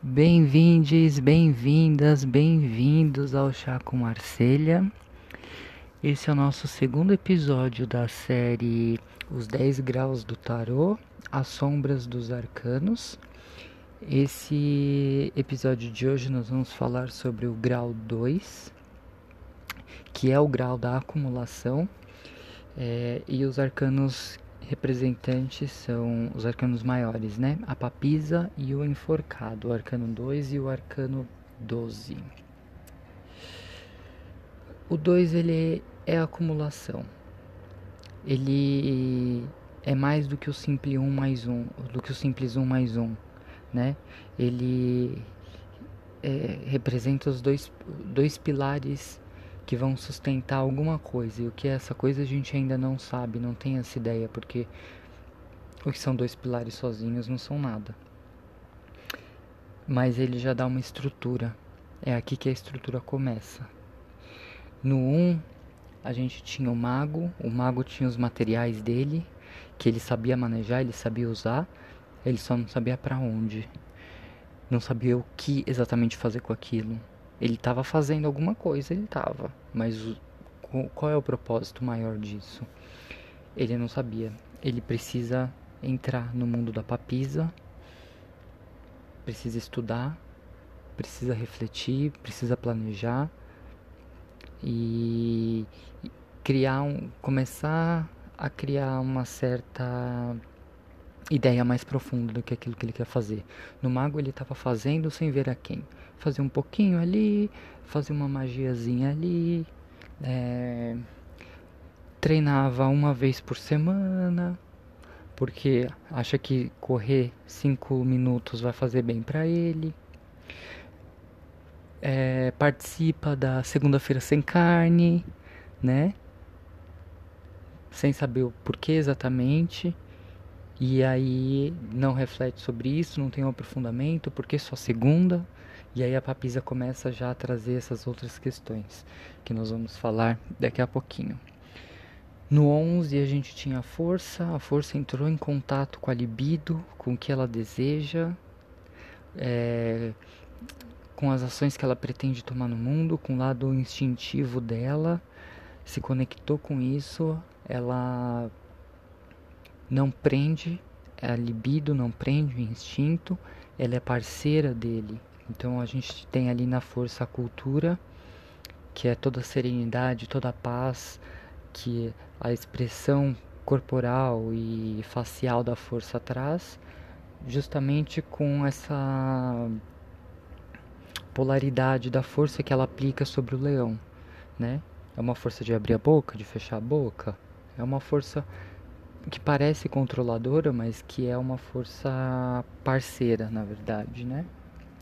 Bem-vindes, bem-vindas, bem-vindos ao Chá com Marselha. Esse é o nosso segundo episódio da série Os 10 Graus do Tarô, As Sombras dos Arcanos. Esse episódio de hoje nós vamos falar sobre o grau 2, que é o grau da acumulação, é, e os arcanos representantes são os arcanos maiores, né? A papisa e o enforcado, o arcano 2 e o arcano 12. O 2 ele é acumulação. Ele é mais do que o simples 1 um mais 1, um, do que o simples 1 um mais 1, né? Ele é, representa os dois, dois pilares que vão sustentar alguma coisa. E o que é essa coisa a gente ainda não sabe, não tem essa ideia, porque o que são dois pilares sozinhos não são nada. Mas ele já dá uma estrutura. É aqui que a estrutura começa. No 1, um, a gente tinha o mago, o mago tinha os materiais dele, que ele sabia manejar, ele sabia usar, ele só não sabia para onde. Não sabia o que exatamente fazer com aquilo. Ele estava fazendo alguma coisa, ele estava, mas qual é o propósito maior disso? Ele não sabia. Ele precisa entrar no mundo da papisa, precisa estudar, precisa refletir, precisa planejar e criar um, começar a criar uma certa ideia mais profunda do que aquilo que ele quer fazer. No mago ele estava fazendo sem ver a quem. Fazia um pouquinho ali, fazia uma magiazinha ali, é, treinava uma vez por semana, porque acha que correr cinco minutos vai fazer bem para ele. É, participa da segunda-feira sem carne, né? Sem saber o porquê exatamente. E aí não reflete sobre isso, não tem um aprofundamento, porque só segunda. E aí a papisa começa já a trazer essas outras questões que nós vamos falar daqui a pouquinho. No 11 a gente tinha a força, a força entrou em contato com a libido, com o que ela deseja, é, com as ações que ela pretende tomar no mundo, com o lado instintivo dela, se conectou com isso, ela não prende a libido, não prende o instinto, ela é parceira dele. Então a gente tem ali na força a cultura, que é toda a serenidade, toda a paz, que a expressão corporal e facial da força traz, justamente com essa polaridade da força que ela aplica sobre o leão, né? É uma força de abrir a boca, de fechar a boca, é uma força que parece controladora, mas que é uma força parceira, na verdade, né?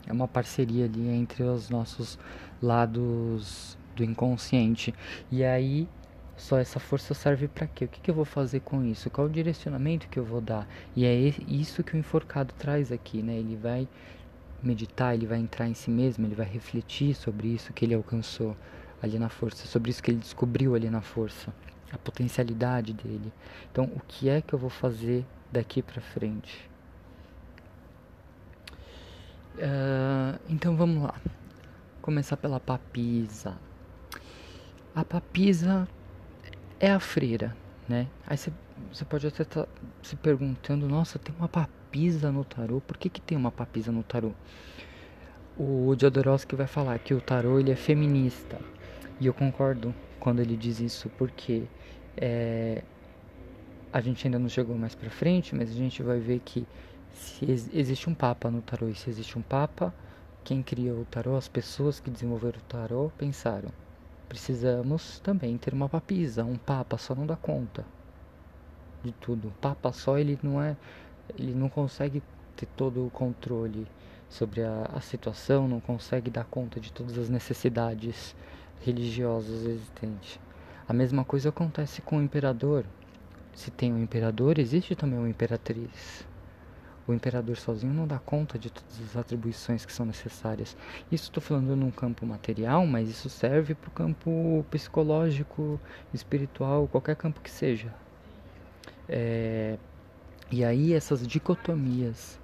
É uma parceria ali entre os nossos lados do inconsciente. E aí, só essa força serve para quê? O que, que eu vou fazer com isso? Qual o direcionamento que eu vou dar? E é isso que o enforcado traz aqui, né? Ele vai meditar, ele vai entrar em si mesmo, ele vai refletir sobre isso que ele alcançou ali na força, sobre isso que ele descobriu ali na força a potencialidade dele. Então, o que é que eu vou fazer daqui para frente? Uh, então, vamos lá. Começar pela papisa. A papisa é a freira, né? Aí você pode até estar tá se perguntando: nossa, tem uma papisa no tarô? Por que, que tem uma papisa no tarô? O Jodorowsky vai falar que o tarô ele é feminista. E eu concordo quando ele diz isso, porque é, a gente ainda não chegou mais para frente, mas a gente vai ver que se ex existe um papa no tarô, e se existe um papa, quem criou o tarô, as pessoas que desenvolveram o tarô pensaram: precisamos também ter uma papisa, um papa só não dá conta de tudo. Papa só ele não é, ele não consegue ter todo o controle sobre a, a situação, não consegue dar conta de todas as necessidades religiosas existentes. A mesma coisa acontece com o imperador. Se tem um imperador, existe também uma imperatriz. O imperador sozinho não dá conta de todas as atribuições que são necessárias. Isso estou falando num campo material, mas isso serve para o campo psicológico, espiritual, qualquer campo que seja. É... E aí essas dicotomias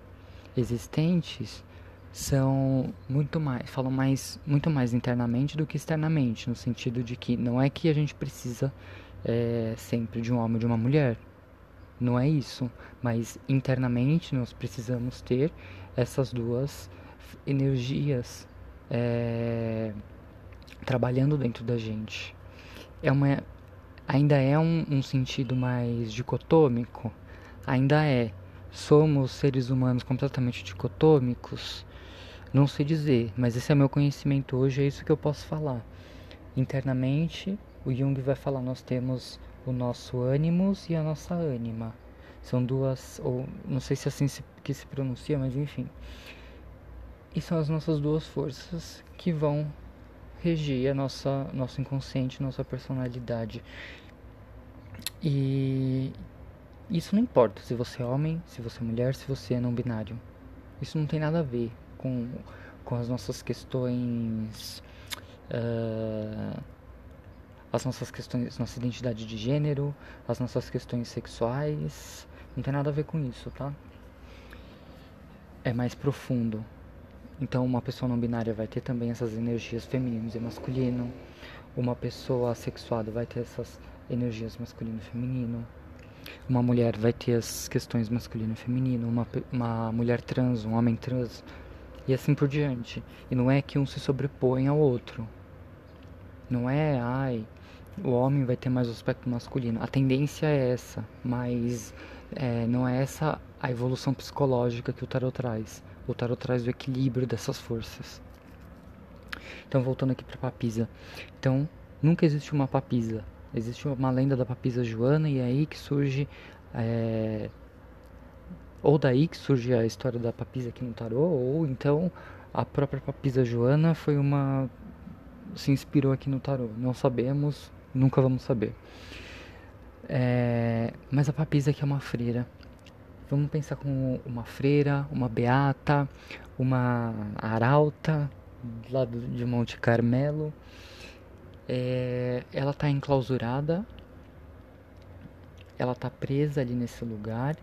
existentes são muito mais, falam mais, muito mais internamente do que externamente, no sentido de que não é que a gente precisa é, sempre de um homem ou de uma mulher, não é isso, mas internamente nós precisamos ter essas duas energias é, trabalhando dentro da gente. É uma, ainda é um, um sentido mais dicotômico, ainda é. Somos seres humanos completamente dicotômicos não sei dizer, mas esse é meu conhecimento hoje, é isso que eu posso falar. Internamente, o Jung vai falar: nós temos o nosso ânimos e a nossa ânima. São duas, ou não sei se é assim se, que se pronuncia, mas enfim. E são as nossas duas forças que vão reger a nossa, nosso inconsciente, nossa personalidade. E isso não importa se você é homem, se você é mulher, se você é não binário. Isso não tem nada a ver com, com as nossas questões. Uh, as nossas questões, nossa identidade de gênero, as nossas questões sexuais. Não tem nada a ver com isso, tá? É mais profundo. Então, uma pessoa não binária vai ter também essas energias femininas e masculino. Uma pessoa assexuada vai ter essas energias masculino e feminino. Uma mulher vai ter as questões masculino e feminino. Uma, uma mulher trans, um homem trans e assim por diante. E não é que um se sobrepõe ao outro. Não é, ai, o homem vai ter mais o aspecto masculino. A tendência é essa, mas é, não é essa a evolução psicológica que o tarot traz. O tarot traz o equilíbrio dessas forças. Então, voltando aqui para Papisa. Então, nunca existe uma Papisa. Existe uma lenda da Papisa Joana e é aí que surge é, ou daí que surge a história da papisa aqui no tarô, ou então a própria papisa Joana foi uma se inspirou aqui no tarô. Não sabemos, nunca vamos saber. É, mas a papisa aqui é uma freira. Vamos pensar como uma freira, uma beata, uma arauta lá de Monte Carmelo. É, ela está enclausurada, ela está presa ali nesse lugar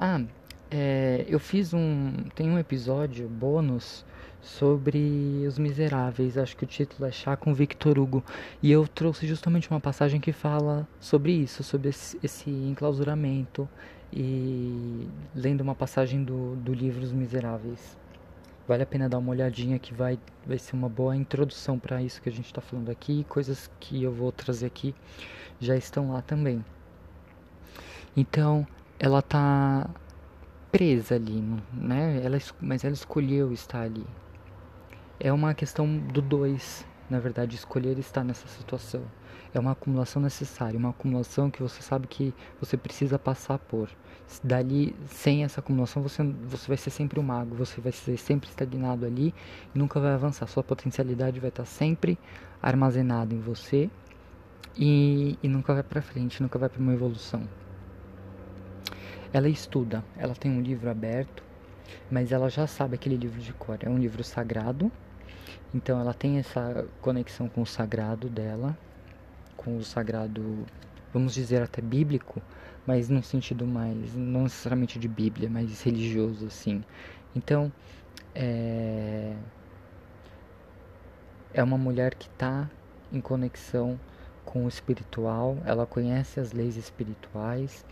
ah, é, eu fiz um. Tem um episódio bônus sobre Os Miseráveis. Acho que o título é Chá com Victor Hugo. E eu trouxe justamente uma passagem que fala sobre isso, sobre esse, esse enclausuramento. E lendo uma passagem do, do livro Os Miseráveis. Vale a pena dar uma olhadinha que vai, vai ser uma boa introdução para isso que a gente está falando aqui. Coisas que eu vou trazer aqui já estão lá também. Então, ela tá presa ali, né? Ela, mas ela escolheu estar ali. É uma questão do dois, na verdade, escolher estar nessa situação. É uma acumulação necessária, uma acumulação que você sabe que você precisa passar por. Dali, sem essa acumulação, você, você vai ser sempre um mago, você vai ser sempre estagnado ali e nunca vai avançar. Sua potencialidade vai estar sempre armazenada em você e, e nunca vai para frente, nunca vai para uma evolução. Ela estuda, ela tem um livro aberto, mas ela já sabe aquele livro de cor. É um livro sagrado, então ela tem essa conexão com o sagrado dela, com o sagrado, vamos dizer até bíblico, mas num sentido mais, não necessariamente de Bíblia, mas religioso assim. Então, é, é uma mulher que está em conexão com o espiritual, ela conhece as leis espirituais,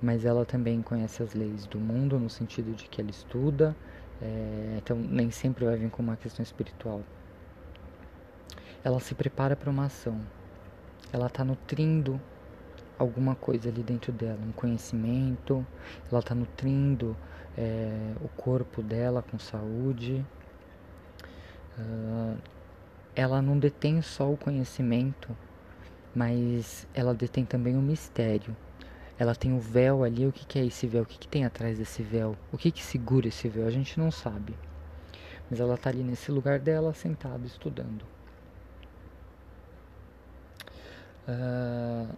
mas ela também conhece as leis do mundo no sentido de que ela estuda, é, então nem sempre vai vir com uma questão espiritual. Ela se prepara para uma ação, ela está nutrindo alguma coisa ali dentro dela, um conhecimento, ela está nutrindo é, o corpo dela com saúde. Uh, ela não detém só o conhecimento, mas ela detém também o mistério ela tem o véu ali. O que, que é esse véu? O que, que tem atrás desse véu? O que, que segura esse véu? A gente não sabe. Mas ela está ali nesse lugar dela, sentada, estudando. Uh,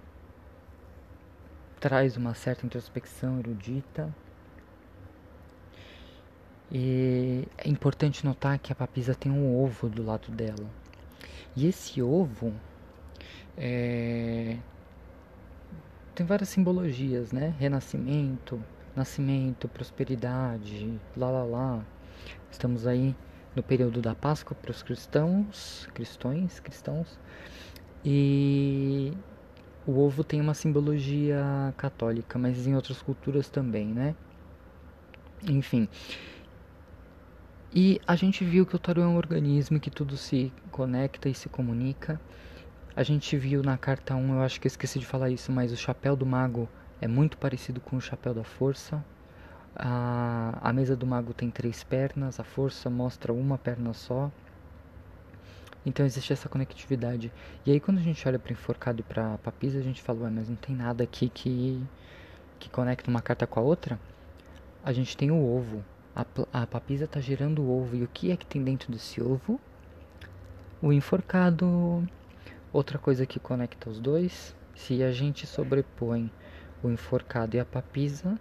traz uma certa introspecção erudita. E é importante notar que a papisa tem um ovo do lado dela. E esse ovo é, tem várias simbologias, né? Renascimento, nascimento, prosperidade, lá lá lá. Estamos aí no período da Páscoa para os cristãos, cristões, cristãos. E o ovo tem uma simbologia católica, mas em outras culturas também, né? Enfim. E a gente viu que o tarô é um organismo que tudo se conecta e se comunica. A gente viu na carta 1, eu acho que eu esqueci de falar isso, mas o chapéu do mago é muito parecido com o chapéu da força. A, a mesa do mago tem três pernas, a força mostra uma perna só. Então existe essa conectividade. E aí quando a gente olha para enforcado e para papisa, a gente fala, ué, mas não tem nada aqui que, que conecta uma carta com a outra? A gente tem o ovo. A, a papisa está gerando o ovo. E o que é que tem dentro desse ovo? O enforcado. Outra coisa que conecta os dois, se a gente sobrepõe o enforcado e a papisa,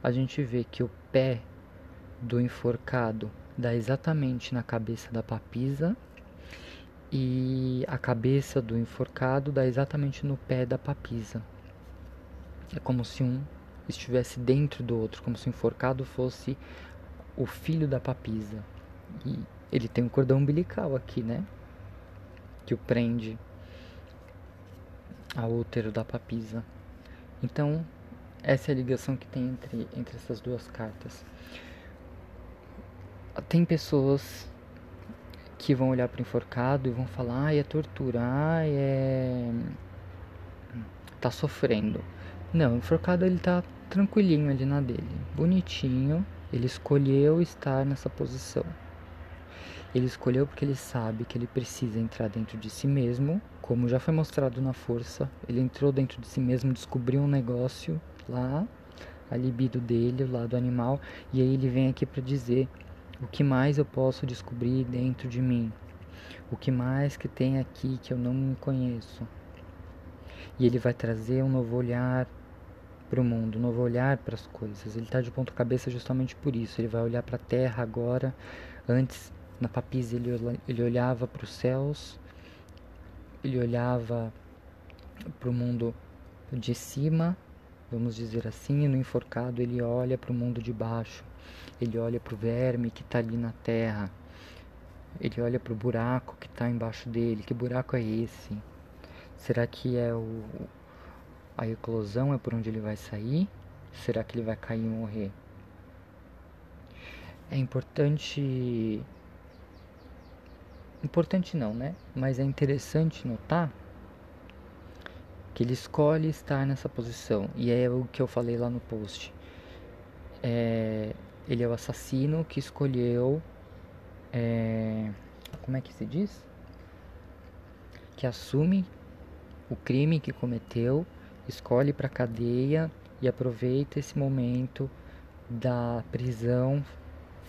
a gente vê que o pé do enforcado dá exatamente na cabeça da papisa e a cabeça do enforcado dá exatamente no pé da papisa. É como se um estivesse dentro do outro, como se o enforcado fosse o filho da papisa. E ele tem um cordão umbilical aqui, né? Que o prende ao útero da papisa. Então, essa é a ligação que tem entre, entre essas duas cartas. Tem pessoas que vão olhar para o enforcado e vão falar: ai, é tortura, é. tá sofrendo. Não, o enforcado ele tá tranquilinho ali na dele, bonitinho. Ele escolheu estar nessa posição. Ele escolheu porque ele sabe que ele precisa entrar dentro de si mesmo, como já foi mostrado na força. Ele entrou dentro de si mesmo, descobriu um negócio lá, a libido dele, o lado animal, e aí ele vem aqui para dizer o que mais eu posso descobrir dentro de mim, o que mais que tem aqui que eu não me conheço. E ele vai trazer um novo olhar para o mundo, um novo olhar para as coisas. Ele está de ponta cabeça justamente por isso. Ele vai olhar para a terra agora. Antes, na papisa, ele, ele olhava para os céus, ele olhava para o mundo de cima, vamos dizer assim, e no enforcado ele olha para o mundo de baixo. Ele olha para o verme que está ali na terra. Ele olha para o buraco que está embaixo dele. Que buraco é esse? Será que é o, a eclosão é por onde ele vai sair? Será que ele vai cair e morrer? É importante. Importante não, né? Mas é interessante notar que ele escolhe estar nessa posição. E é o que eu falei lá no post. É, ele é o assassino que escolheu. É, como é que se diz? Que assume o crime que cometeu escolhe para cadeia e aproveita esse momento da prisão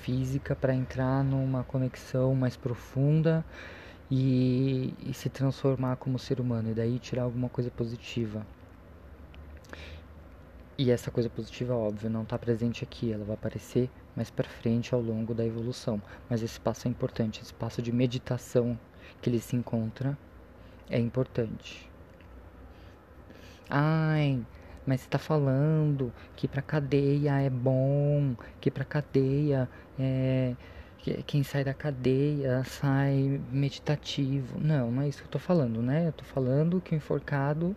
física para entrar numa conexão mais profunda e, e, se transformar como ser humano e daí tirar alguma coisa positiva. E essa coisa positiva, óbvio, não está presente aqui, ela vai aparecer mais para frente ao longo da evolução. Mas esse passo é importante, esse passo de meditação que ele se encontra é importante. Ai, mas você tá falando que pra cadeia é bom, que pra cadeia é. Quem sai da cadeia sai meditativo. Não, não é isso que eu tô falando, né? Eu tô falando que o enforcado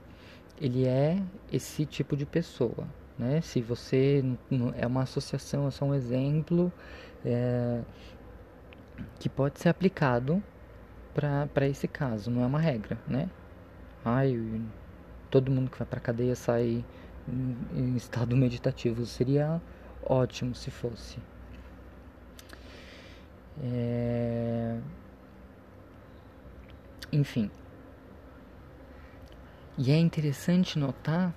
ele é esse tipo de pessoa, né? Se você é uma associação, é só um exemplo é, que pode ser aplicado para esse caso, não é uma regra, né? Ai, todo mundo que vai para cadeia sai em, em estado meditativo. Seria ótimo se fosse. É... Enfim. E é interessante notar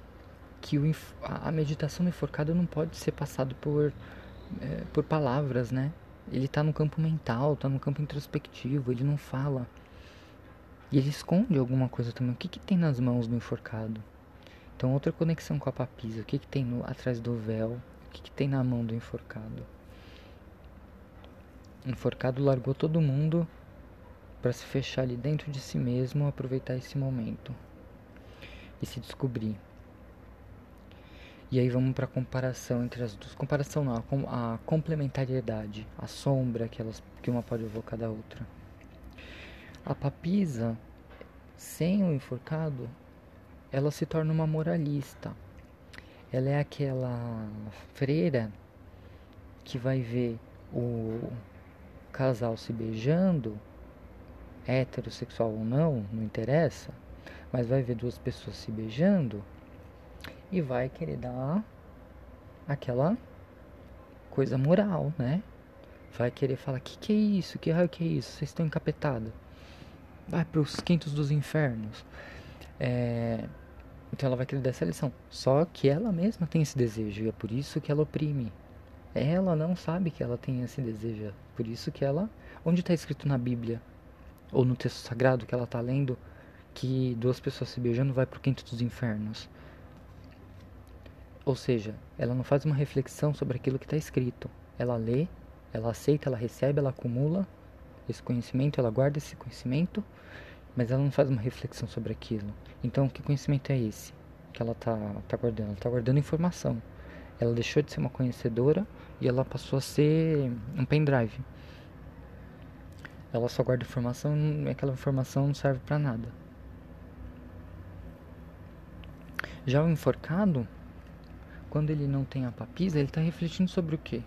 que o, a meditação do enforcado não pode ser passado por, é, por palavras, né? Ele está no campo mental, está no campo introspectivo, ele não fala. E ele esconde alguma coisa também. O que, que tem nas mãos do enforcado? Então, outra conexão com a papisa. O que, que tem no, atrás do véu? O que, que tem na mão do enforcado? O enforcado largou todo mundo para se fechar ali dentro de si mesmo, aproveitar esse momento e se descobrir. E aí vamos para a comparação entre as duas. Comparação não, a, complementariedade, a sombra que, elas, que uma pode evocar da outra. A papisa, sem o enforcado, ela se torna uma moralista. Ela é aquela freira que vai ver o casal se beijando, heterossexual ou não, não interessa, mas vai ver duas pessoas se beijando e vai querer dar aquela coisa moral, né? Vai querer falar: que que é isso? Que raio que é isso? Vocês estão encapetados. Vai para os quintos dos infernos. É... Então ela vai querer dar essa lição. Só que ela mesma tem esse desejo e é por isso que ela oprime. Ela não sabe que ela tem esse desejo. É por isso que ela. Onde está escrito na Bíblia? Ou no texto sagrado que ela está lendo que duas pessoas se beijando vai para o quinto dos infernos? Ou seja, ela não faz uma reflexão sobre aquilo que está escrito. Ela lê, ela aceita, ela recebe, ela acumula esse conhecimento, ela guarda esse conhecimento, mas ela não faz uma reflexão sobre aquilo. Então, que conhecimento é esse que ela está tá guardando? Ela está guardando informação. Ela deixou de ser uma conhecedora e ela passou a ser um pendrive. Ela só guarda informação e aquela informação não serve para nada. Já o enforcado, quando ele não tem a papisa, ele está refletindo sobre o quê?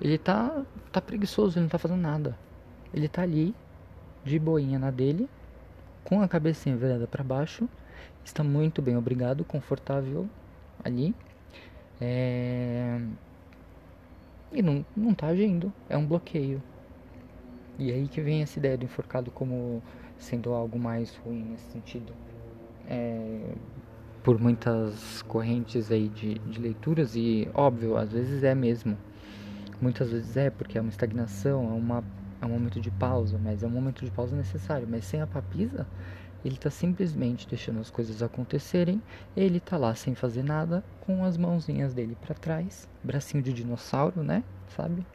Ele tá, tá preguiçoso, ele não tá fazendo nada. Ele tá ali, de boinha na dele, com a cabecinha virada para baixo, está muito bem, obrigado, confortável ali. É... E não, não tá agindo, é um bloqueio. E aí que vem essa ideia do enforcado como sendo algo mais ruim nesse sentido. É, por muitas correntes aí de, de leituras e óbvio, às vezes é mesmo. Muitas vezes é porque é uma estagnação, é, uma, é um momento de pausa, mas é um momento de pausa necessário. Mas sem a papisa, ele está simplesmente deixando as coisas acontecerem. Ele está lá sem fazer nada, com as mãozinhas dele para trás, bracinho de dinossauro, né? Sabe?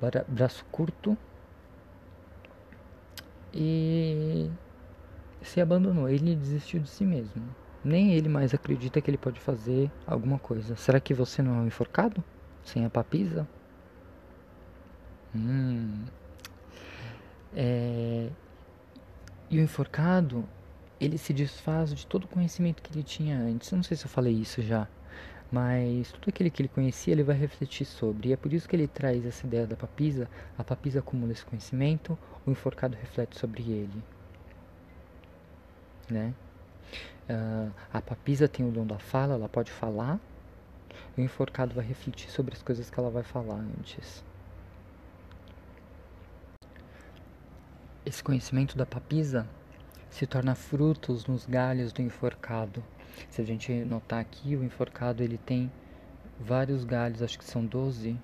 Bra braço curto. E se abandonou, ele desistiu de si mesmo. Nem ele mais acredita que ele pode fazer alguma coisa. Será que você não é um enforcado? Sem a papisa? Hum. É... E o enforcado, ele se desfaz de todo o conhecimento que ele tinha antes. Eu não sei se eu falei isso já, mas tudo aquilo que ele conhecia, ele vai refletir sobre. E é por isso que ele traz essa ideia da papisa. A papisa acumula esse conhecimento, o enforcado reflete sobre ele né? Uh, a papisa tem o dom da fala, ela pode falar. O enforcado vai refletir sobre as coisas que ela vai falar antes. Esse conhecimento da papisa se torna frutos nos galhos do enforcado. Se a gente notar aqui, o enforcado ele tem vários galhos, acho que são 12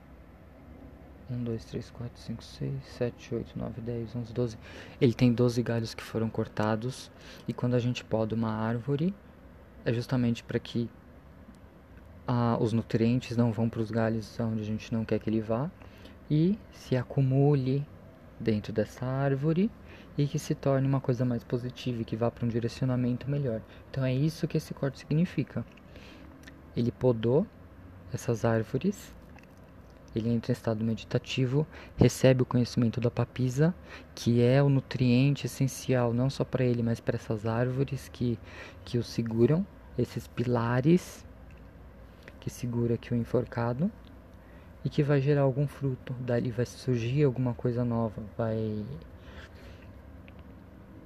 1, 2, 3, 4, 5, 6, 7, 8, 9, 10, 11, 12. Ele tem 12 galhos que foram cortados. E quando a gente poda uma árvore, é justamente para que os nutrientes não vão para os galhos onde a gente não quer que ele vá. E se acumule dentro dessa árvore e que se torne uma coisa mais positiva e que vá para um direcionamento melhor. Então é isso que esse corte significa. Ele podou essas árvores ele entra em estado meditativo, recebe o conhecimento da papisa, que é o nutriente essencial não só para ele, mas para essas árvores que, que o seguram, esses pilares que segura aqui o enforcado e que vai gerar algum fruto. Dali vai surgir alguma coisa nova, vai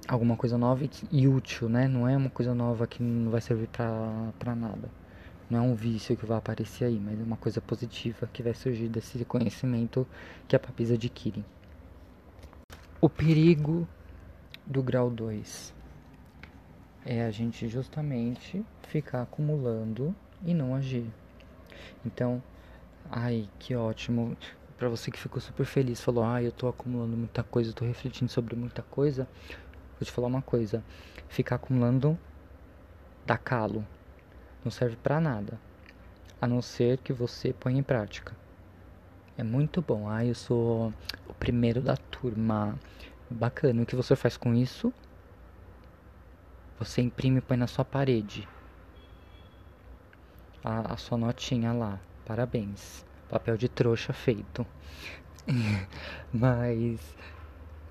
alguma coisa nova e, e útil, né? Não é uma coisa nova que não vai servir para nada. Não é um vício que vai aparecer aí, mas é uma coisa positiva que vai surgir desse conhecimento que a papisa adquire. O perigo do grau 2 é a gente justamente ficar acumulando e não agir. Então, ai, que ótimo. Para você que ficou super feliz, falou: "Ai, eu tô acumulando muita coisa, eu tô refletindo sobre muita coisa". Vou te falar uma coisa. Ficar acumulando dá calo não serve para nada, a não ser que você ponha em prática. É muito bom. Ah, eu sou o primeiro da turma. Bacana. O que você faz com isso? Você imprime e põe na sua parede. A, a sua notinha lá. Parabéns. Papel de trouxa feito. Mas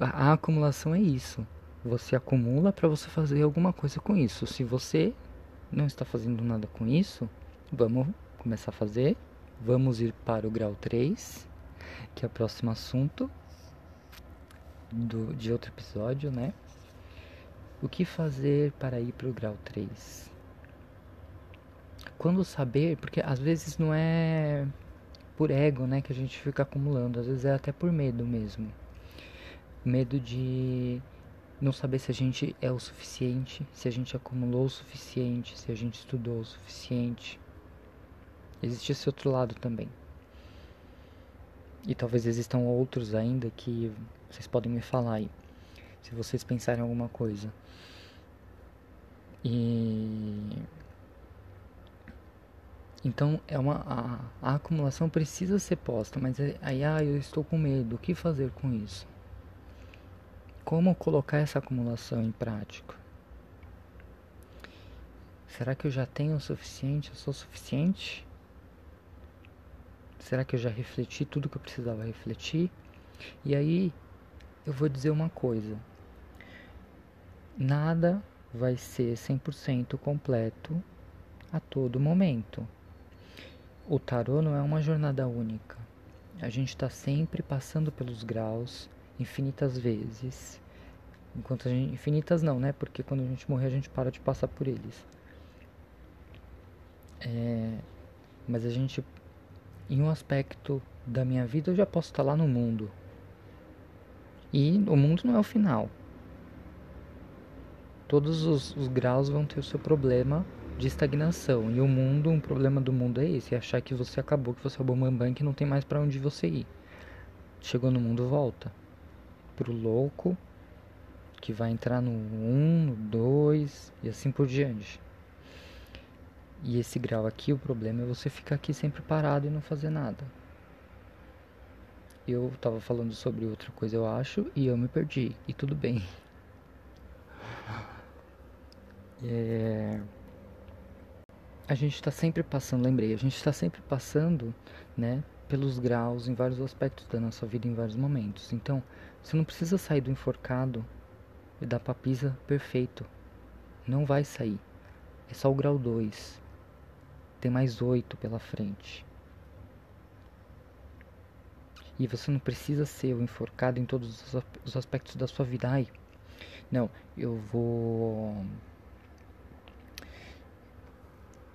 a, a acumulação é isso. Você acumula para você fazer alguma coisa com isso. Se você não está fazendo nada com isso, vamos começar a fazer. Vamos ir para o grau 3, que é o próximo assunto do, de outro episódio, né? O que fazer para ir para o grau 3? Quando saber, porque às vezes não é por ego, né, que a gente fica acumulando, às vezes é até por medo mesmo. Medo de não saber se a gente é o suficiente, se a gente acumulou o suficiente, se a gente estudou o suficiente. Existe esse outro lado também. E talvez existam outros ainda que vocês podem me falar aí, se vocês pensarem alguma coisa. E então é uma a, a, acumulação precisa ser posta, mas é, aí ah, eu estou com medo. O que fazer com isso? Como colocar essa acumulação em prática? Será que eu já tenho o suficiente? Eu sou suficiente? Será que eu já refleti tudo que eu precisava refletir? E aí eu vou dizer uma coisa. Nada vai ser 100% completo a todo momento. O tarô não é uma jornada única. A gente está sempre passando pelos graus infinitas vezes. Enquanto gente, infinitas não, né? Porque quando a gente morrer a gente para de passar por eles. É, mas a gente, em um aspecto da minha vida, eu já posso estar lá no mundo. E o mundo não é o final. Todos os, os graus vão ter o seu problema de estagnação. E o mundo, um problema do mundo é esse, é achar que você acabou, que você é o bambam, que não tem mais para onde você ir. Chegou no mundo, volta. Pro louco, que vai entrar no 1, no 2 e assim por diante. E esse grau aqui, o problema é você ficar aqui sempre parado e não fazer nada. Eu tava falando sobre outra coisa, eu acho, e eu me perdi. E tudo bem. É a gente está sempre passando, lembrei, a gente está sempre passando, né, pelos graus em vários aspectos da nossa vida em vários momentos. Então, você não precisa sair do enforcado e da papisa perfeito. Não vai sair. É só o grau 2. Tem mais oito pela frente. E você não precisa ser o enforcado em todos os aspectos da sua vida. Ai, não, eu vou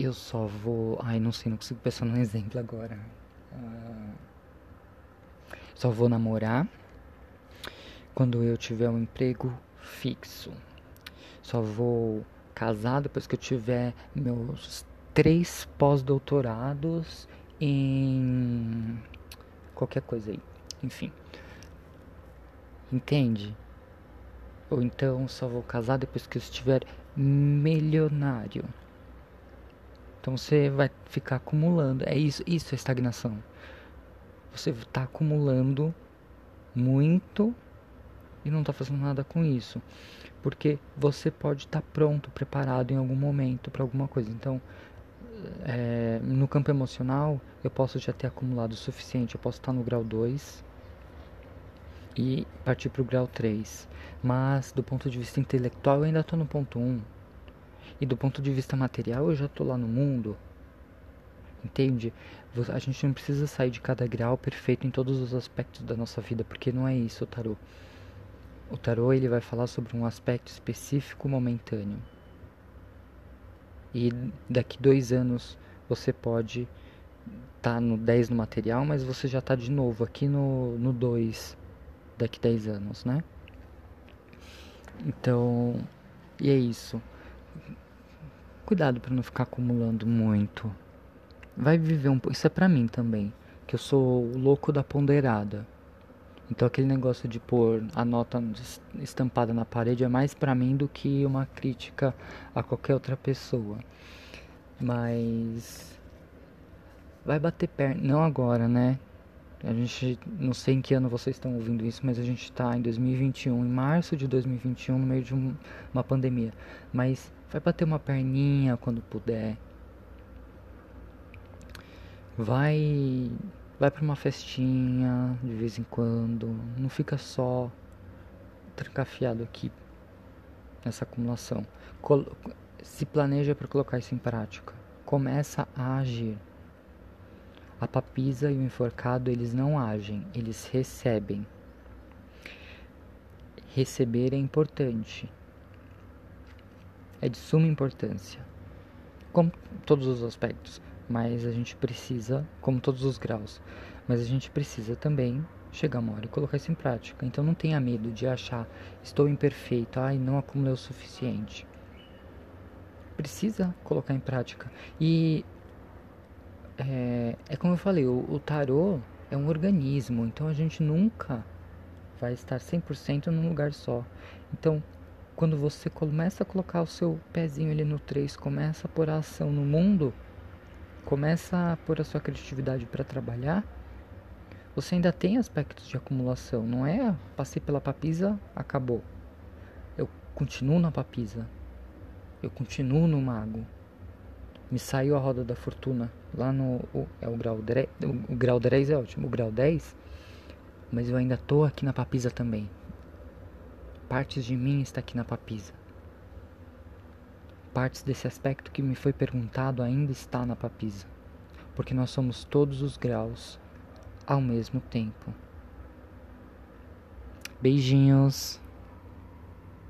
eu só vou. Ai, não sei, não consigo pensar num exemplo agora. Uh... Só vou namorar quando eu tiver um emprego fixo. Só vou casar depois que eu tiver meus três pós-doutorados em qualquer coisa aí. Enfim. Entende? Ou então só vou casar depois que eu estiver milionário. Então você vai ficar acumulando. É isso, isso é estagnação. Você está acumulando muito e não está fazendo nada com isso. Porque você pode estar tá pronto, preparado em algum momento para alguma coisa. Então, é, no campo emocional, eu posso já ter acumulado o suficiente. Eu posso estar tá no grau 2 e partir para o grau 3. Mas, do ponto de vista intelectual, eu ainda estou no ponto 1. Um. E do ponto de vista material, eu já tô lá no mundo. Entende? A gente não precisa sair de cada grau perfeito em todos os aspectos da nossa vida, porque não é isso o tarô. O tarô ele vai falar sobre um aspecto específico momentâneo. E daqui dois anos você pode estar tá no 10 no material, mas você já está de novo aqui no, no 2 daqui 10 anos, né? Então, e é isso. Cuidado para não ficar acumulando muito. Vai viver um pouco. Isso é pra mim também. Que eu sou o louco da ponderada. Então aquele negócio de pôr a nota estampada na parede é mais para mim do que uma crítica a qualquer outra pessoa. Mas vai bater perna, não agora, né? A gente não sei em que ano vocês estão ouvindo isso, mas a gente está em 2021, em março de 2021, no meio de um, uma pandemia. Mas Vai bater uma perninha quando puder. Vai vai para uma festinha de vez em quando, não fica só trancafiado aqui nessa acumulação. se planeja para colocar isso em prática. Começa a agir. A papisa e o enforcado, eles não agem, eles recebem. Receber é importante. É de suma importância. Como todos os aspectos. Mas a gente precisa, como todos os graus, mas a gente precisa também chegar uma hora e colocar isso em prática. Então não tenha medo de achar, estou imperfeito, ai, não acumulei o suficiente. Precisa colocar em prática. E é, é como eu falei, o, o tarô é um organismo, então a gente nunca vai estar 100% num lugar só. Então, quando você começa a colocar o seu pezinho ali no 3, começa a pôr a ação no mundo, começa a pôr a sua criatividade para trabalhar, você ainda tem aspectos de acumulação. Não é passei pela papisa, acabou. Eu continuo na papisa. Eu continuo no mago me saiu a roda da fortuna lá no é o grau 10, o, o grau 10 é ótimo, o grau 10, mas eu ainda tô aqui na papisa também. Partes de mim está aqui na papisa. Partes desse aspecto que me foi perguntado ainda está na papisa, porque nós somos todos os graus ao mesmo tempo. Beijinhos.